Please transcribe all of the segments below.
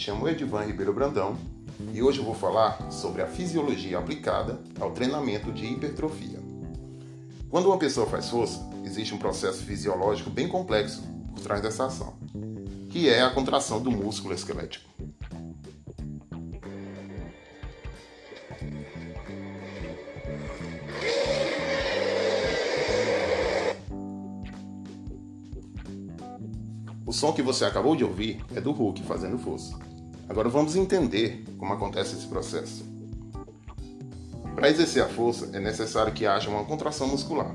chamo Edivan Ribeiro Brandão e hoje eu vou falar sobre a fisiologia aplicada ao treinamento de hipertrofia. Quando uma pessoa faz força, existe um processo fisiológico bem complexo por trás dessa ação, que é a contração do músculo esquelético. O som que você acabou de ouvir é do Hulk fazendo força. Agora vamos entender como acontece esse processo. Para exercer a força é necessário que haja uma contração muscular.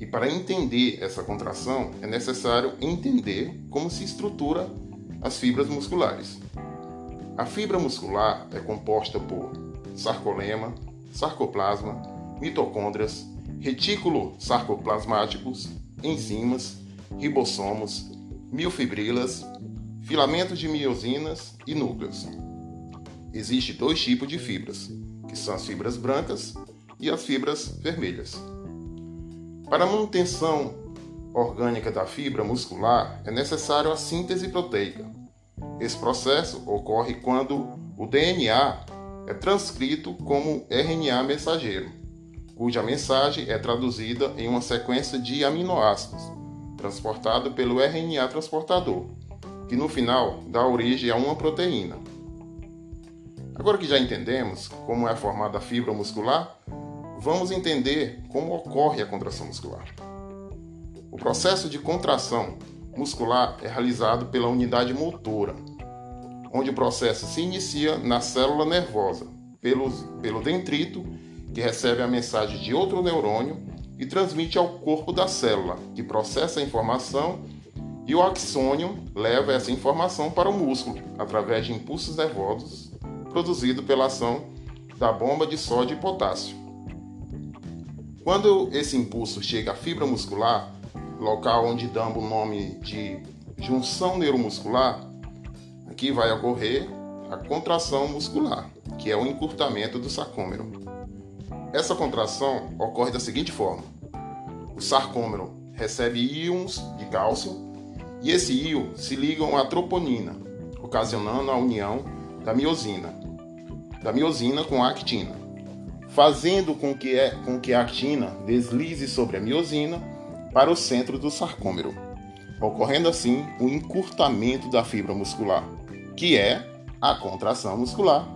E para entender essa contração é necessário entender como se estrutura as fibras musculares. A fibra muscular é composta por sarcolema, sarcoplasma, mitocôndrias, retículo sarcoplasmáticos, enzimas, ribossomos, miofibrilas, filamentos de miosinas e núcleos. Existem dois tipos de fibras, que são as fibras brancas e as fibras vermelhas. Para a manutenção orgânica da fibra muscular é necessário a síntese proteica. Esse processo ocorre quando o DNA é transcrito como RNA mensageiro, cuja mensagem é traduzida em uma sequência de aminoácidos, transportado pelo RNA transportador, que no final dá origem a uma proteína. Agora que já entendemos como é formada a fibra muscular, vamos entender como ocorre a contração muscular. O processo de contração muscular é realizado pela unidade motora, onde o processo se inicia na célula nervosa, pelo, pelo dendrito, que recebe a mensagem de outro neurônio e transmite ao corpo da célula, que processa a informação, e o axônio leva essa informação para o músculo através de impulsos nervosos produzidos pela ação da bomba de sódio e potássio. Quando esse impulso chega à fibra muscular, local onde damos o nome de junção neuromuscular, aqui vai ocorrer a contração muscular, que é o encurtamento do sarcômero. Essa contração ocorre da seguinte forma: o sarcômero recebe íons de cálcio e esse íon se ligam à troponina, ocasionando a união da miosina, da miosina com a actina, fazendo com que, é, com que a actina deslize sobre a miosina para o centro do sarcômero, ocorrendo assim o encurtamento da fibra muscular, que é a contração muscular.